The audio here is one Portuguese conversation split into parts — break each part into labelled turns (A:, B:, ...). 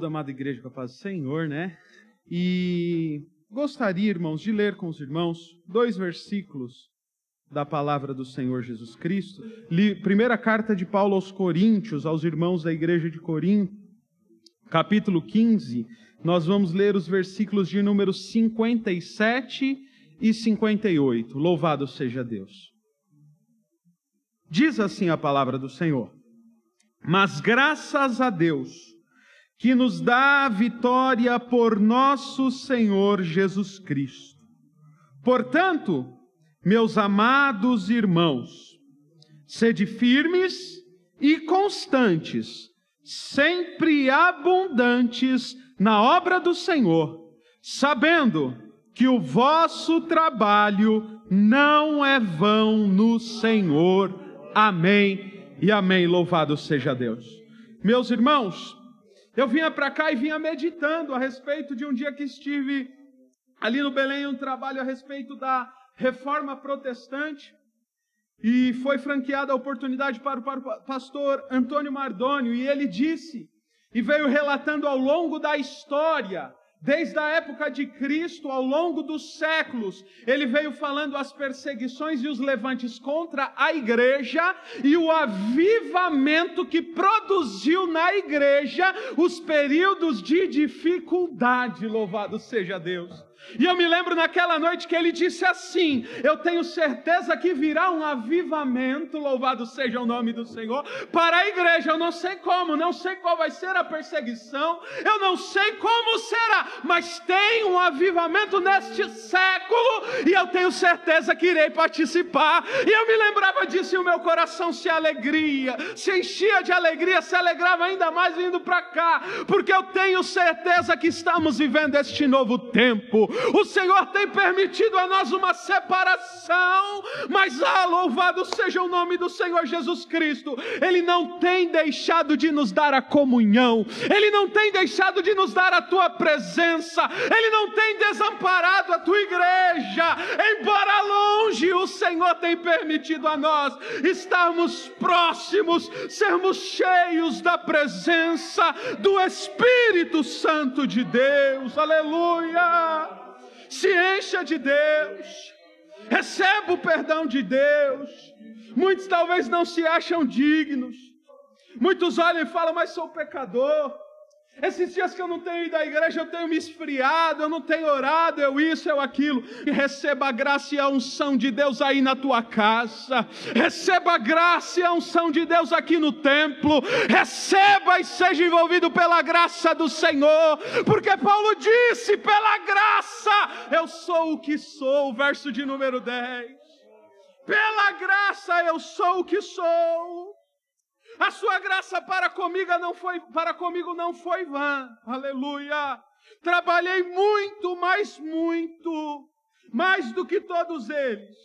A: Saúde, amada igreja, com a paz do Senhor, né? E gostaria, irmãos, de ler com os irmãos dois versículos da palavra do Senhor Jesus Cristo. Primeira carta de Paulo aos Coríntios, aos irmãos da igreja de Corinto, capítulo 15. Nós vamos ler os versículos de número 57 e 58. Louvado seja Deus. Diz assim a palavra do Senhor: Mas graças a Deus, que nos dá a vitória por nosso Senhor Jesus Cristo. Portanto, meus amados irmãos, sede firmes e constantes, sempre abundantes na obra do Senhor, sabendo que o vosso trabalho não é vão no Senhor. Amém e amém. Louvado seja Deus. Meus irmãos, eu vinha para cá e vinha meditando a respeito de um dia que estive ali no Belém, um trabalho a respeito da reforma protestante. E foi franqueada a oportunidade para o pastor Antônio Mardônio, e ele disse, e veio relatando ao longo da história, Desde a época de Cristo, ao longo dos séculos, ele veio falando as perseguições e os levantes contra a igreja e o avivamento que produziu na igreja os períodos de dificuldade. Louvado seja Deus. E eu me lembro naquela noite que ele disse assim: Eu tenho certeza que virá um avivamento, louvado seja o nome do Senhor, para a igreja. Eu não sei como, não sei qual vai ser a perseguição, eu não sei como será, mas tem um avivamento neste século e eu tenho certeza que irei participar. E eu me lembrava disso e o meu coração se alegria, se enchia de alegria, se alegrava ainda mais vindo para cá, porque eu tenho certeza que estamos vivendo este novo tempo o Senhor tem permitido a nós uma separação, mas ah, louvado seja o nome do Senhor Jesus Cristo. Ele não tem deixado de nos dar a comunhão, Ele não tem deixado de nos dar a tua presença, Ele não tem desamparado a tua igreja, embora longe, o Senhor tem permitido a nós estarmos próximos, sermos cheios da presença do Espírito Santo de Deus, aleluia se encha de Deus, receba o perdão de Deus. Muitos talvez não se acham dignos, muitos olham e falam, mas sou pecador. Esses dias que eu não tenho ido à igreja, eu tenho me esfriado, eu não tenho orado, eu isso, eu aquilo. Receba a graça e a unção de Deus aí na tua casa. Receba a graça e a unção de Deus aqui no templo. Receba e seja envolvido pela graça do Senhor. Porque Paulo disse: pela graça eu sou o que sou. Verso de número 10. Pela graça eu sou o que sou. A sua graça para comigo não foi para comigo não foi vã. Aleluia. Trabalhei muito, mas muito, mais do que todos eles.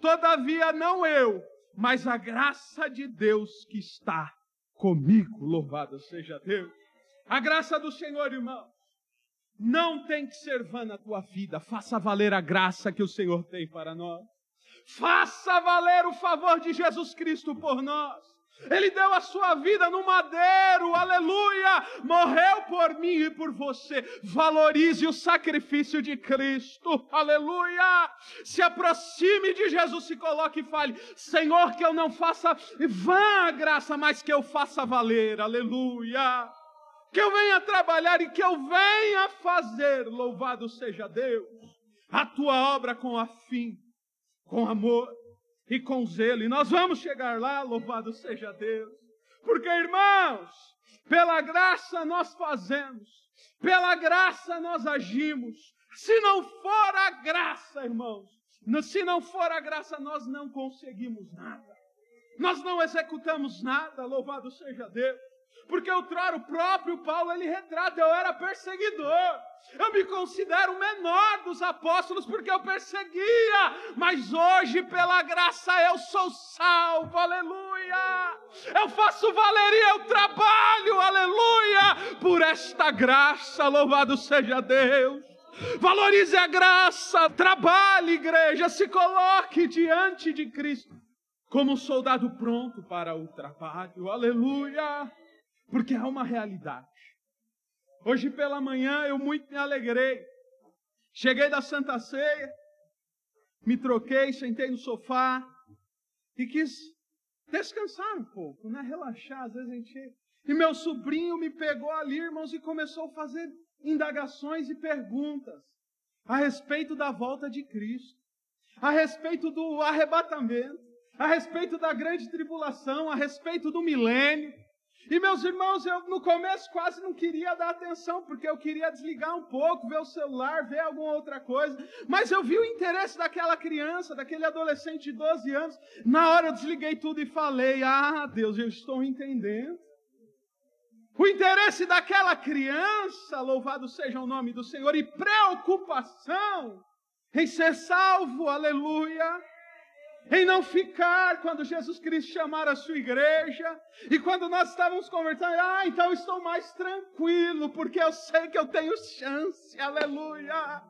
A: Todavia não eu, mas a graça de Deus que está comigo. Louvado seja Deus. A graça do Senhor, irmão. Não tem que ser vã na tua vida. Faça valer a graça que o Senhor tem para nós. Faça valer o favor de Jesus Cristo por nós. Ele deu a sua vida no madeiro, aleluia! Morreu por mim e por você. Valorize o sacrifício de Cristo, aleluia! Se aproxime de Jesus, se coloque e fale: Senhor, que eu não faça vã a graça, mas que eu faça valer, aleluia! Que eu venha trabalhar e que eu venha fazer, louvado seja Deus, a tua obra com afim, com amor e com zelo. E nós vamos chegar lá, louvado seja Deus. Porque, irmãos, pela graça nós fazemos, pela graça nós agimos. Se não for a graça, irmãos, se não for a graça, nós não conseguimos nada. Nós não executamos nada, louvado seja Deus. Porque outrora o próprio Paulo ele retrata, eu era perseguidor. Eu me considero o menor dos apóstolos porque eu perseguia, mas hoje pela graça eu sou salvo. Aleluia! Eu faço valer e eu trabalho. Aleluia! Por esta graça, louvado seja Deus. Valorize a graça, trabalhe, igreja, se coloque diante de Cristo como um soldado pronto para o trabalho. Aleluia! Porque há uma realidade. Hoje pela manhã eu muito me alegrei. Cheguei da Santa Ceia, me troquei, sentei no sofá e quis descansar um pouco, né? Relaxar, às vezes a gente. E meu sobrinho me pegou ali, irmãos, e começou a fazer indagações e perguntas a respeito da volta de Cristo, a respeito do arrebatamento, a respeito da grande tribulação, a respeito do milênio. E meus irmãos, eu no começo quase não queria dar atenção, porque eu queria desligar um pouco, ver o celular, ver alguma outra coisa. Mas eu vi o interesse daquela criança, daquele adolescente de 12 anos. Na hora eu desliguei tudo e falei: Ah, Deus, eu estou entendendo. O interesse daquela criança, louvado seja o nome do Senhor, e preocupação em ser salvo, aleluia em não ficar quando Jesus Cristo chamar a sua igreja. E quando nós estávamos conversando, ah, então estou mais tranquilo, porque eu sei que eu tenho chance, aleluia.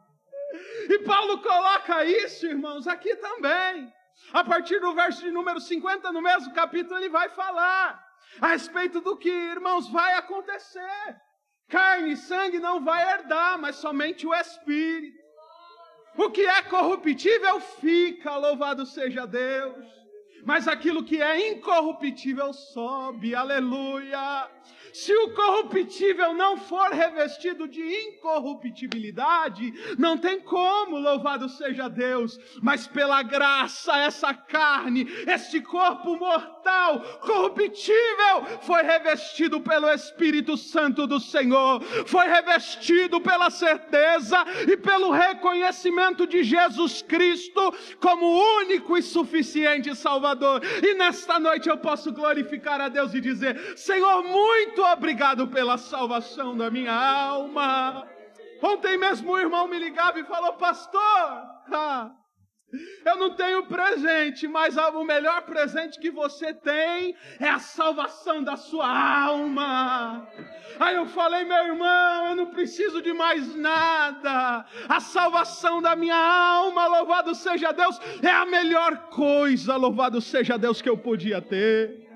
A: E Paulo coloca isso, irmãos, aqui também. A partir do verso de número 50, no mesmo capítulo, ele vai falar a respeito do que, irmãos, vai acontecer. Carne e sangue não vai herdar, mas somente o Espírito. O que é corruptível fica, louvado seja Deus. Mas aquilo que é incorruptível sobe, aleluia. Se o corruptível não for revestido de incorruptibilidade, não tem como, louvado seja Deus, mas pela graça, essa carne, este corpo mortal, corruptível, foi revestido pelo Espírito Santo do Senhor, foi revestido pela certeza e pelo reconhecimento de Jesus Cristo como único e suficiente Salvador. E nesta noite eu posso glorificar a Deus e dizer: Senhor, muito obrigado pela salvação da minha alma. Ontem mesmo o irmão me ligava e falou: Pastor, ah, eu não tenho presente, mas o melhor presente que você tem é a salvação da sua alma. Aí eu falei, meu irmão, eu não preciso de mais nada. A salvação da minha alma, louvado seja Deus, é a melhor coisa, louvado seja Deus, que eu podia ter.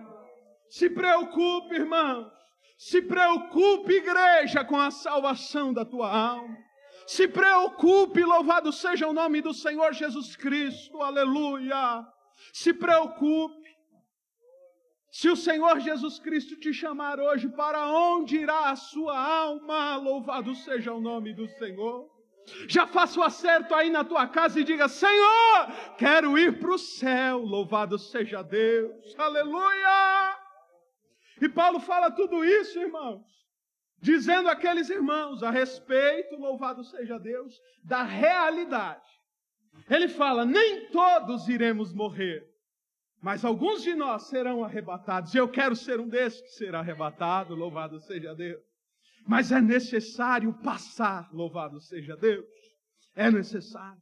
A: Se preocupe, irmão. Se preocupe, igreja, com a salvação da tua alma. Se preocupe, louvado seja o nome do Senhor Jesus Cristo, aleluia. Se preocupe. Se o Senhor Jesus Cristo te chamar hoje, para onde irá a sua alma? Louvado seja o nome do Senhor. Já faça o acerto aí na tua casa e diga: Senhor, quero ir para o céu. Louvado seja Deus, aleluia. E Paulo fala tudo isso, irmãos, dizendo àqueles irmãos a respeito, louvado seja Deus, da realidade. Ele fala: nem todos iremos morrer, mas alguns de nós serão arrebatados. Eu quero ser um desses que será arrebatado, louvado seja Deus. Mas é necessário passar, louvado seja Deus. É necessário.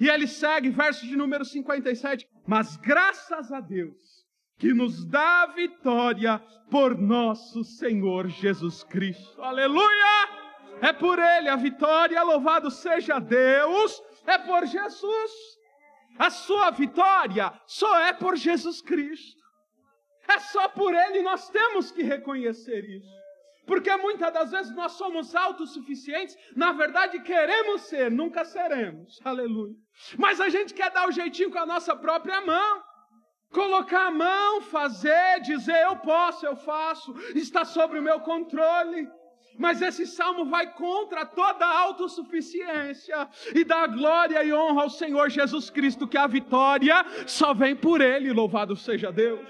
A: E ele segue, verso de número 57. Mas graças a Deus, que nos dá a vitória por nosso Senhor Jesus Cristo. Aleluia! É por Ele a vitória, louvado seja Deus, é por Jesus. A sua vitória só é por Jesus Cristo. É só por Ele, nós temos que reconhecer isso. Porque muitas das vezes nós somos autossuficientes, na verdade queremos ser, nunca seremos. Aleluia. Mas a gente quer dar o jeitinho com a nossa própria mão. Colocar a mão, fazer, dizer eu posso, eu faço, está sobre o meu controle. Mas esse salmo vai contra toda a autossuficiência e dá glória e honra ao Senhor Jesus Cristo, que a vitória só vem por Ele, louvado seja Deus.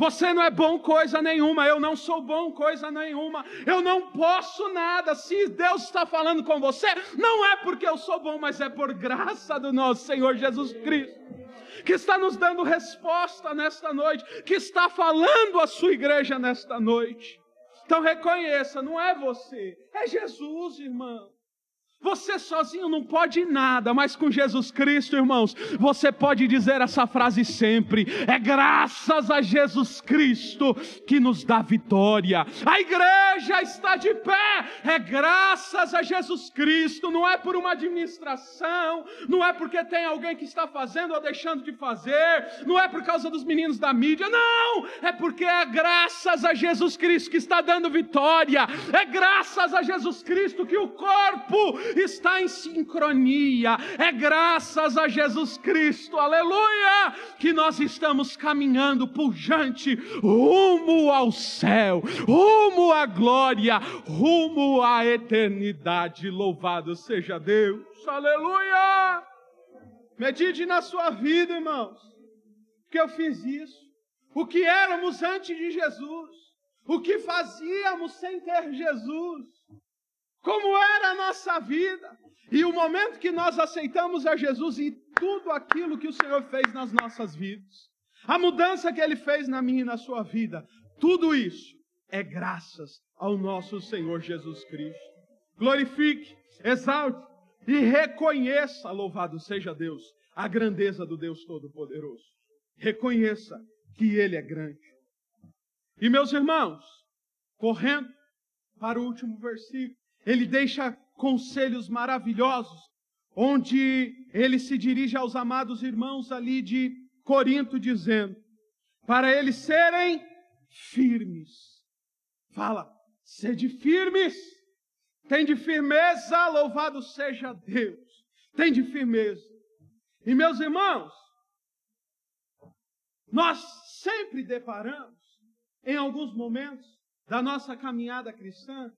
A: Você não é bom coisa nenhuma, eu não sou bom coisa nenhuma, eu não posso nada. Se Deus está falando com você, não é porque eu sou bom, mas é por graça do nosso Senhor Jesus Cristo que está nos dando resposta nesta noite, que está falando a sua igreja nesta noite. Então reconheça, não é você, é Jesus, irmão. Você sozinho não pode nada, mas com Jesus Cristo, irmãos, você pode dizer essa frase sempre: é graças a Jesus Cristo que nos dá vitória. A igreja está de pé, é graças a Jesus Cristo, não é por uma administração, não é porque tem alguém que está fazendo ou deixando de fazer, não é por causa dos meninos da mídia, não, é porque é graças a Jesus Cristo que está dando vitória, é graças a Jesus Cristo que o corpo está em sincronia. É graças a Jesus Cristo, aleluia, que nós estamos caminhando pujante rumo ao céu, rumo à glória, rumo à eternidade. Louvado seja Deus, aleluia. Medite na sua vida, irmãos, que eu fiz isso. O que éramos antes de Jesus, o que fazíamos sem ter Jesus como era a nossa vida. E o momento que nós aceitamos a Jesus e tudo aquilo que o Senhor fez nas nossas vidas, a mudança que Ele fez na minha e na sua vida, tudo isso é graças ao nosso Senhor Jesus Cristo. Glorifique, exalte e reconheça, louvado seja Deus, a grandeza do Deus Todo-Poderoso. Reconheça que Ele é grande. E meus irmãos, correndo para o último versículo, ele deixa conselhos maravilhosos, onde ele se dirige aos amados irmãos ali de Corinto, dizendo: para eles serem firmes. Fala, sede firmes, tem de firmeza, louvado seja Deus, tem de firmeza. E meus irmãos, nós sempre deparamos, em alguns momentos da nossa caminhada cristã,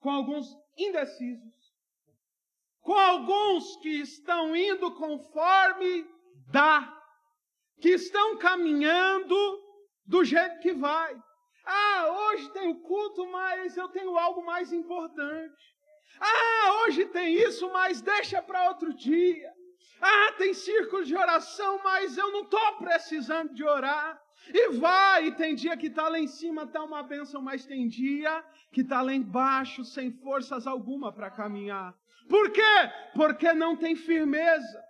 A: com alguns indecisos, com alguns que estão indo conforme dá, que estão caminhando do jeito que vai. Ah, hoje tem o culto, mas eu tenho algo mais importante. Ah, hoje tem isso, mas deixa para outro dia. Ah, tem círculo de oração, mas eu não estou precisando de orar. E vai, e tem dia que está lá em cima, está uma bênção, mas tem dia que está lá embaixo, sem forças alguma para caminhar. Por quê? Porque não tem firmeza.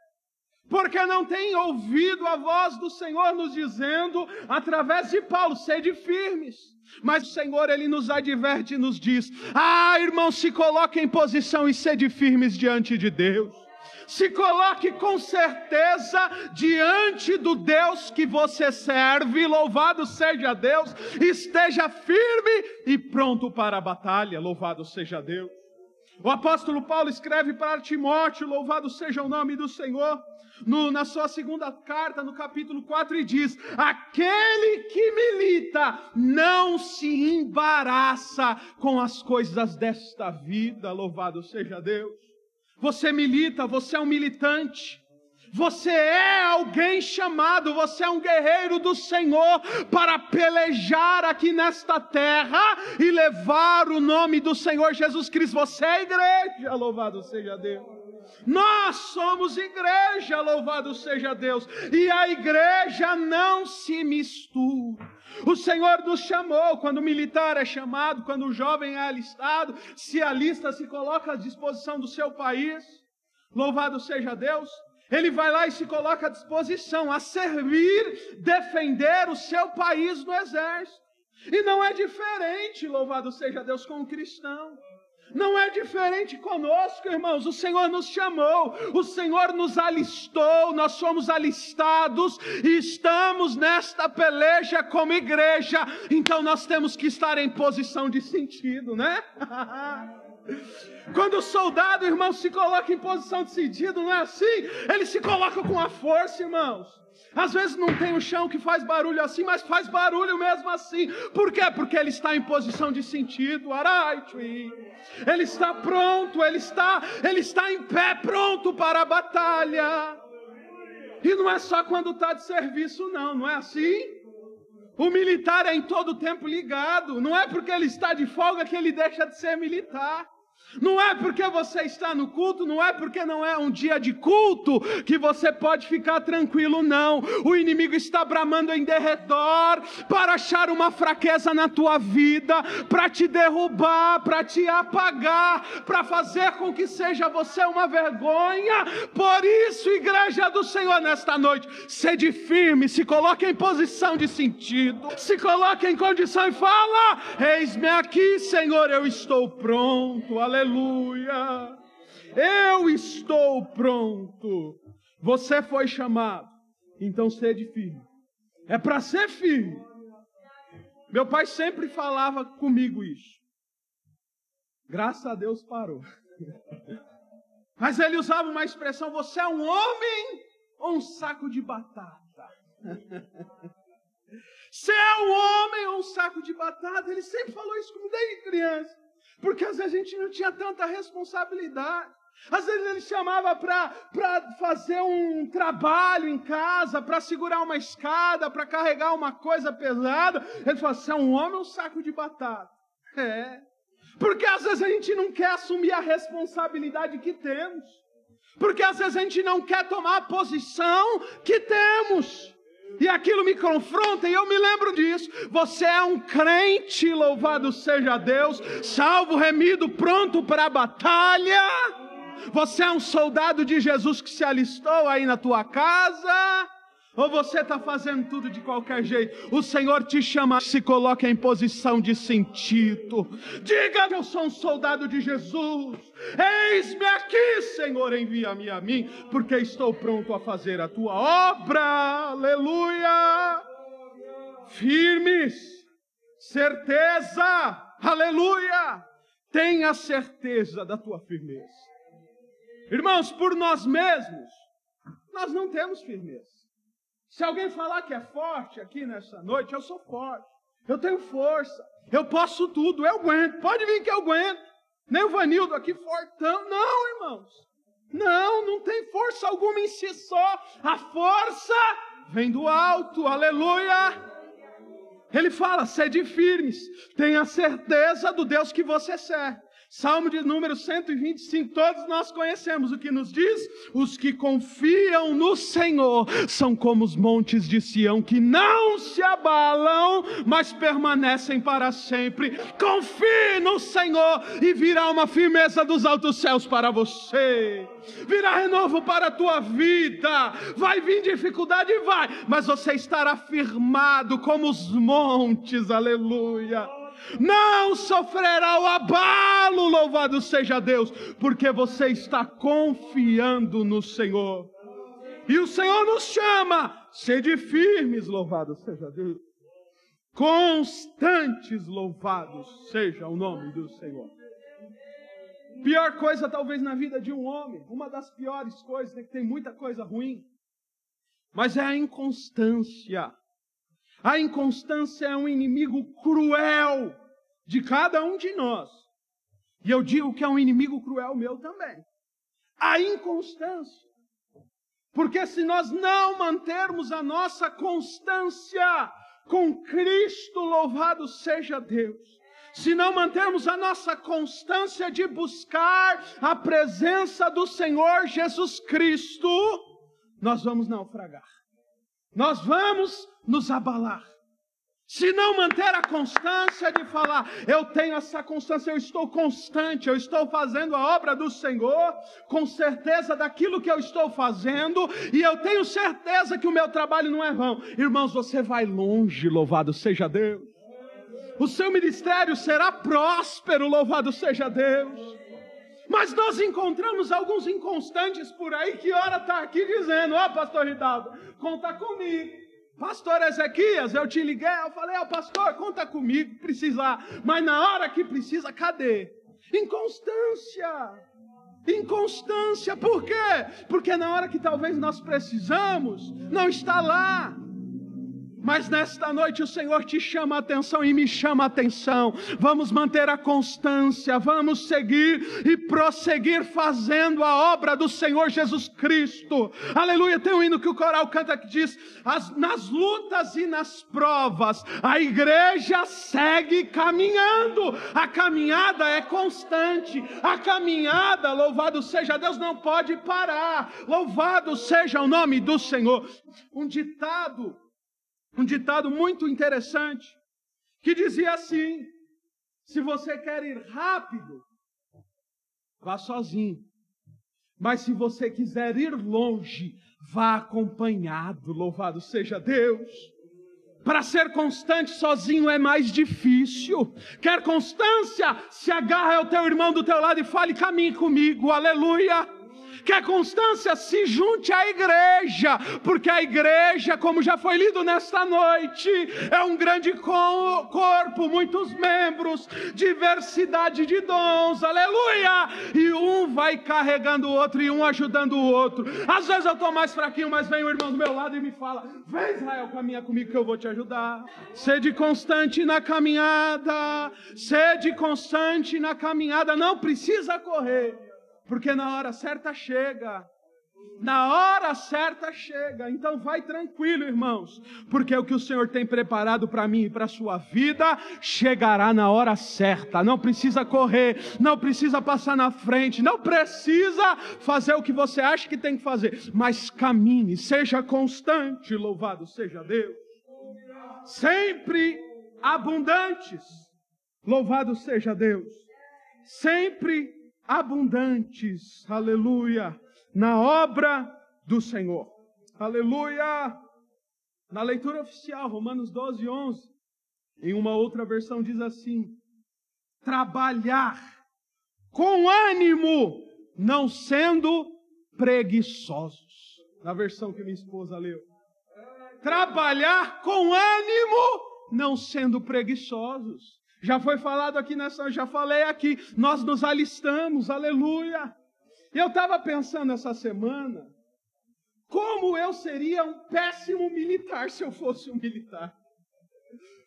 A: Porque não tem ouvido a voz do Senhor nos dizendo, através de Paulo, sede firmes. Mas o Senhor, Ele nos adverte e nos diz: Ah, irmão, se coloque em posição e sede firmes diante de Deus se coloque com certeza diante do Deus que você serve, louvado seja Deus, esteja firme e pronto para a batalha, louvado seja Deus. O apóstolo Paulo escreve para Timóteo, louvado seja o nome do Senhor, no, na sua segunda carta, no capítulo 4, e diz: Aquele que milita não se embaraça com as coisas desta vida, louvado seja Deus. Você milita, você é um militante. Você é alguém chamado, você é um guerreiro do Senhor para pelejar aqui nesta terra e levar o nome do Senhor Jesus Cristo. Você é igreja, louvado seja Deus. Nós somos igreja, louvado seja Deus. E a igreja não se mistura. O Senhor nos chamou, quando o militar é chamado, quando o jovem é alistado, se alista, se coloca à disposição do seu país, louvado seja Deus, ele vai lá e se coloca à disposição a servir, defender o seu país no exército. E não é diferente, louvado seja Deus, com o cristão. Não é diferente conosco, irmãos. O Senhor nos chamou, o Senhor nos alistou, nós somos alistados e estamos nesta peleja como igreja. Então nós temos que estar em posição de sentido, né? Quando o soldado, irmão, se coloca em posição de sentido, não é assim? Ele se coloca com a força, irmãos. Às vezes não tem o chão que faz barulho assim, mas faz barulho mesmo assim. Por quê? Porque ele está em posição de sentido. Ele está pronto, ele está, ele está em pé, pronto para a batalha. E não é só quando está de serviço, não, não é assim? O militar é em todo tempo ligado. Não é porque ele está de folga que ele deixa de ser militar. Não é porque você está no culto, não é porque não é um dia de culto que você pode ficar tranquilo, não. O inimigo está bramando em derredor para achar uma fraqueza na tua vida, para te derrubar, para te apagar, para fazer com que seja você uma vergonha. Por isso, igreja do Senhor, nesta noite, sede firme, se coloque em posição de sentido, se coloque em condição e fala: Eis-me aqui, Senhor, eu estou pronto. Aleluia. Eu estou pronto. Você foi chamado, então sede firme. É para ser firme. Meu pai sempre falava comigo isso. Graças a Deus parou. Mas ele usava uma expressão: você é um homem ou um saco de batata? Você é um homem ou um saco de batata? Ele sempre falou isso comigo desde criança. Porque às vezes a gente não tinha tanta responsabilidade. Às vezes ele chamava para fazer um trabalho em casa, para segurar uma escada, para carregar uma coisa pesada. Ele falou: Você é um homem ou um saco de batata? É. Porque às vezes a gente não quer assumir a responsabilidade que temos. Porque às vezes a gente não quer tomar a posição que temos. E aquilo me confronta e eu me lembro disso. Você é um crente, louvado seja Deus, salvo, remido, pronto para a batalha. Você é um soldado de Jesus que se alistou aí na tua casa. Ou você está fazendo tudo de qualquer jeito? O Senhor te chama, se coloque em posição de sentido. Diga: Eu sou um soldado de Jesus. Eis-me aqui, Senhor, envia-me a mim, porque estou pronto a fazer a tua obra. Aleluia. Firmes, certeza. Aleluia. Tenha certeza da tua firmeza. Irmãos, por nós mesmos, nós não temos firmeza. Se alguém falar que é forte aqui nessa noite, eu sou forte. Eu tenho força. Eu posso tudo. Eu aguento. Pode vir que eu aguento. Nem o Vanildo aqui fortão. Não, irmãos. Não, não tem força alguma em si só. A força vem do alto. Aleluia. Ele fala: sede firmes. Tenha certeza do Deus que você serve. Salmo de número 125, todos nós conhecemos o que nos diz: os que confiam no Senhor são como os montes de Sião que não se abalam, mas permanecem para sempre. Confie no Senhor e virá uma firmeza dos altos céus para você. Virá renovo para a tua vida. Vai vir dificuldade, vai, mas você estará firmado como os montes. Aleluia não sofrerá o abalo, louvado seja Deus, porque você está confiando no Senhor. E o Senhor nos chama, sede firmes, louvado seja Deus. Constantes, louvados seja o nome do Senhor. Pior coisa, talvez, na vida de um homem, uma das piores coisas, é que tem muita coisa ruim, mas é a inconstância. A inconstância é um inimigo cruel de cada um de nós. E eu digo que é um inimigo cruel meu também. A inconstância. Porque se nós não mantermos a nossa constância com Cristo, louvado seja Deus, se não mantermos a nossa constância de buscar a presença do Senhor Jesus Cristo, nós vamos naufragar. Nós vamos nos abalar. Se não manter a constância de falar, eu tenho essa constância, eu estou constante, eu estou fazendo a obra do Senhor, com certeza daquilo que eu estou fazendo, e eu tenho certeza que o meu trabalho não é vão. Irmãos, você vai longe, louvado seja Deus. O seu ministério será próspero, louvado seja Deus. Mas nós encontramos alguns inconstantes por aí que ora está aqui dizendo: Ó, oh, pastor Ridaldo, conta comigo. Pastor Ezequias, eu te liguei, eu falei, ó oh, pastor, conta comigo, precisar. Mas na hora que precisa, cadê? Inconstância. Inconstância, por quê? Porque na hora que talvez nós precisamos, não está lá. Mas nesta noite o Senhor te chama a atenção e me chama a atenção. Vamos manter a constância, vamos seguir e prosseguir fazendo a obra do Senhor Jesus Cristo. Aleluia. Tem um hino que o coral canta que diz: nas lutas e nas provas, a igreja segue caminhando. A caminhada é constante. A caminhada, louvado seja Deus, não pode parar. Louvado seja o nome do Senhor. Um ditado um ditado muito interessante que dizia assim: se você quer ir rápido, vá sozinho. Mas se você quiser ir longe, vá acompanhado. Louvado seja Deus. Para ser constante sozinho é mais difícil. Quer constância? Se agarre ao teu irmão do teu lado e fale: caminhe comigo. Aleluia que a constância se junte à igreja, porque a igreja, como já foi lido nesta noite, é um grande corpo, muitos membros, diversidade de dons, aleluia! E um vai carregando o outro e um ajudando o outro. Às vezes eu estou mais fraquinho, mas vem o irmão do meu lado e me fala: Vem Israel, caminha comigo que eu vou te ajudar. Sede constante na caminhada, sede constante na caminhada, não precisa correr porque na hora certa chega. Na hora certa chega. Então vai tranquilo, irmãos, porque o que o Senhor tem preparado para mim e para a sua vida chegará na hora certa. Não precisa correr, não precisa passar na frente, não precisa fazer o que você acha que tem que fazer, mas caminhe, seja constante, louvado seja Deus. Sempre abundantes. Louvado seja Deus. Sempre abundantes, aleluia, na obra do Senhor. Aleluia! Na leitura oficial, Romanos 12, 11, em uma outra versão diz assim: trabalhar com ânimo, não sendo preguiçosos. Na versão que minha esposa leu. Trabalhar com ânimo, não sendo preguiçosos. Já foi falado aqui nessa, já falei aqui, nós nos alistamos, aleluia. Eu estava pensando essa semana, como eu seria um péssimo militar se eu fosse um militar.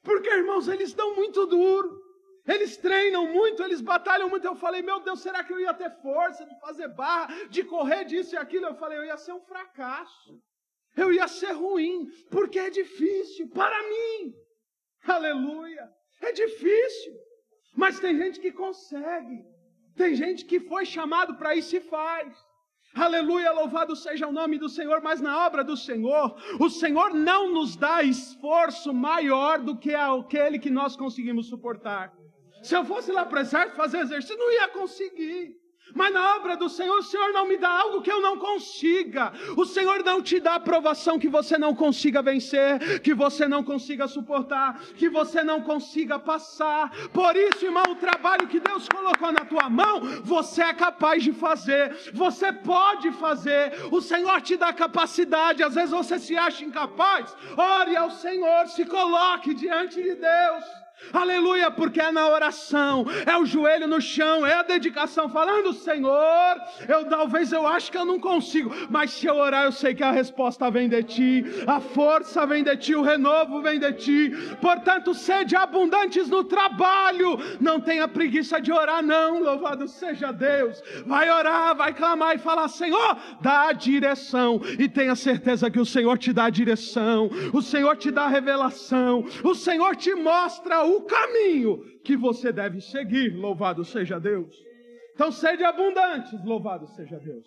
A: Porque, irmãos, eles dão muito duro, eles treinam muito, eles batalham muito. Eu falei, meu Deus, será que eu ia ter força de fazer barra, de correr disso e aquilo? Eu falei, eu ia ser um fracasso, eu ia ser ruim, porque é difícil para mim. Aleluia. É difícil, mas tem gente que consegue. Tem gente que foi chamado para isso e faz. Aleluia, louvado seja o nome do Senhor, mas na obra do Senhor, o Senhor não nos dá esforço maior do que aquele que nós conseguimos suportar. Se eu fosse lá para o exército fazer exercício, não ia conseguir. Mas na obra do Senhor, o Senhor não me dá algo que eu não consiga. O Senhor não te dá aprovação que você não consiga vencer, que você não consiga suportar, que você não consiga passar. Por isso, irmão, o trabalho que Deus colocou na tua mão, você é capaz de fazer. Você pode fazer. O Senhor te dá capacidade. Às vezes você se acha incapaz. Ore ao Senhor, se coloque diante de Deus. Aleluia, porque é na oração, é o joelho no chão, é a dedicação, falando, Senhor, eu talvez eu acho que eu não consigo, mas se eu orar, eu sei que a resposta vem de ti, a força vem de ti, o renovo vem de ti. Portanto, sede abundantes no trabalho, não tenha preguiça de orar, não. Louvado seja Deus. Vai orar, vai clamar e falar, Senhor, dá a direção, e tenha certeza que o Senhor te dá a direção, o Senhor te dá a revelação, o Senhor te mostra o o caminho que você deve seguir. Louvado seja Deus. Então, sede abundantes, louvado seja Deus.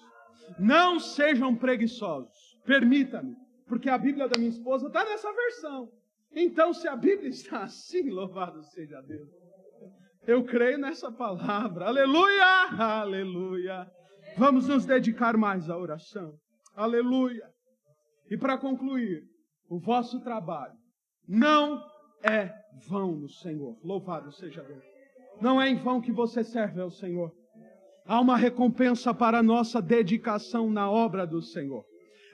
A: Não sejam preguiçosos. Permita-me, porque a Bíblia da minha esposa está nessa versão. Então, se a Bíblia está assim, louvado seja Deus. Eu creio nessa palavra. Aleluia! Aleluia! Vamos nos dedicar mais à oração. Aleluia! E para concluir, o vosso trabalho não é vão no Senhor. Louvado seja Deus. Não é em vão que você serve ao Senhor. Há uma recompensa para a nossa dedicação na obra do Senhor.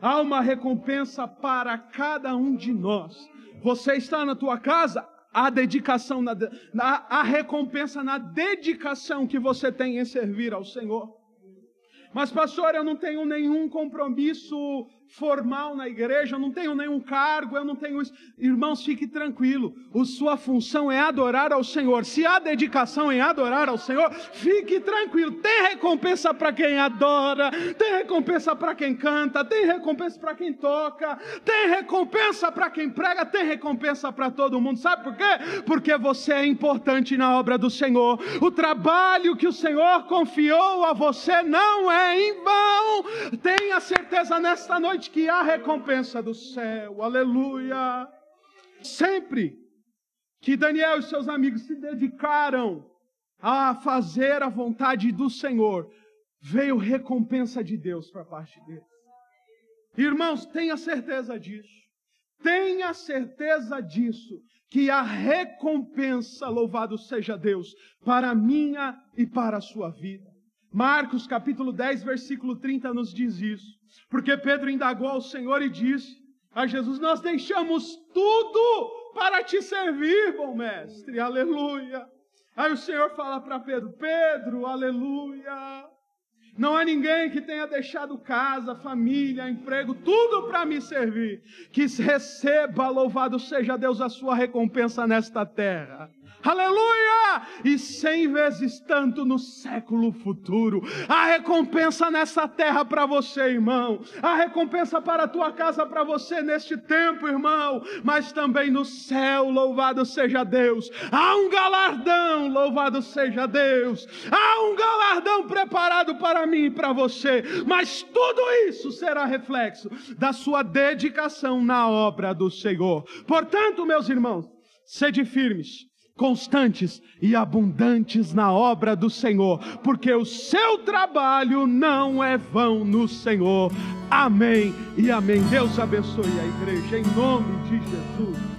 A: Há uma recompensa para cada um de nós. Você está na tua casa, a dedicação, na, na, a recompensa na dedicação que você tem em servir ao Senhor. Mas, pastor, eu não tenho nenhum compromisso formal na igreja, eu não tenho nenhum cargo, eu não tenho isso. Irmãos, fique tranquilo. A sua função é adorar ao Senhor. Se há dedicação em adorar ao Senhor, fique tranquilo. Tem recompensa para quem adora, tem recompensa para quem canta, tem recompensa para quem toca, tem recompensa para quem prega, tem recompensa para todo mundo. Sabe por quê? Porque você é importante na obra do Senhor. O trabalho que o Senhor confiou a você não é em vão. Tenha certeza nesta que há recompensa do céu. Aleluia. Sempre que Daniel e seus amigos se dedicaram a fazer a vontade do Senhor, veio recompensa de Deus para a parte deles. Irmãos, tenha certeza disso. Tenha certeza disso, que a recompensa, louvado seja Deus, para a minha e para a sua vida. Marcos capítulo 10, versículo 30 nos diz isso. Porque Pedro indagou ao Senhor e disse a Jesus: Nós deixamos tudo para te servir, bom mestre, aleluia. Aí o Senhor fala para Pedro: Pedro, aleluia. Não há ninguém que tenha deixado casa, família, emprego, tudo para me servir. Que receba, louvado seja Deus, a sua recompensa nesta terra. Aleluia! E cem vezes tanto no século futuro. A recompensa nessa terra para você, irmão. A recompensa para a tua casa para você neste tempo, irmão. Mas também no céu, louvado seja Deus. Há um galardão, louvado seja Deus. Há um galardão preparado para mim e para você. Mas tudo isso será reflexo da sua dedicação na obra do Senhor. Portanto, meus irmãos, sede firmes constantes e abundantes na obra do Senhor, porque o seu trabalho não é vão no Senhor. Amém e amém. Deus abençoe a igreja em nome de Jesus.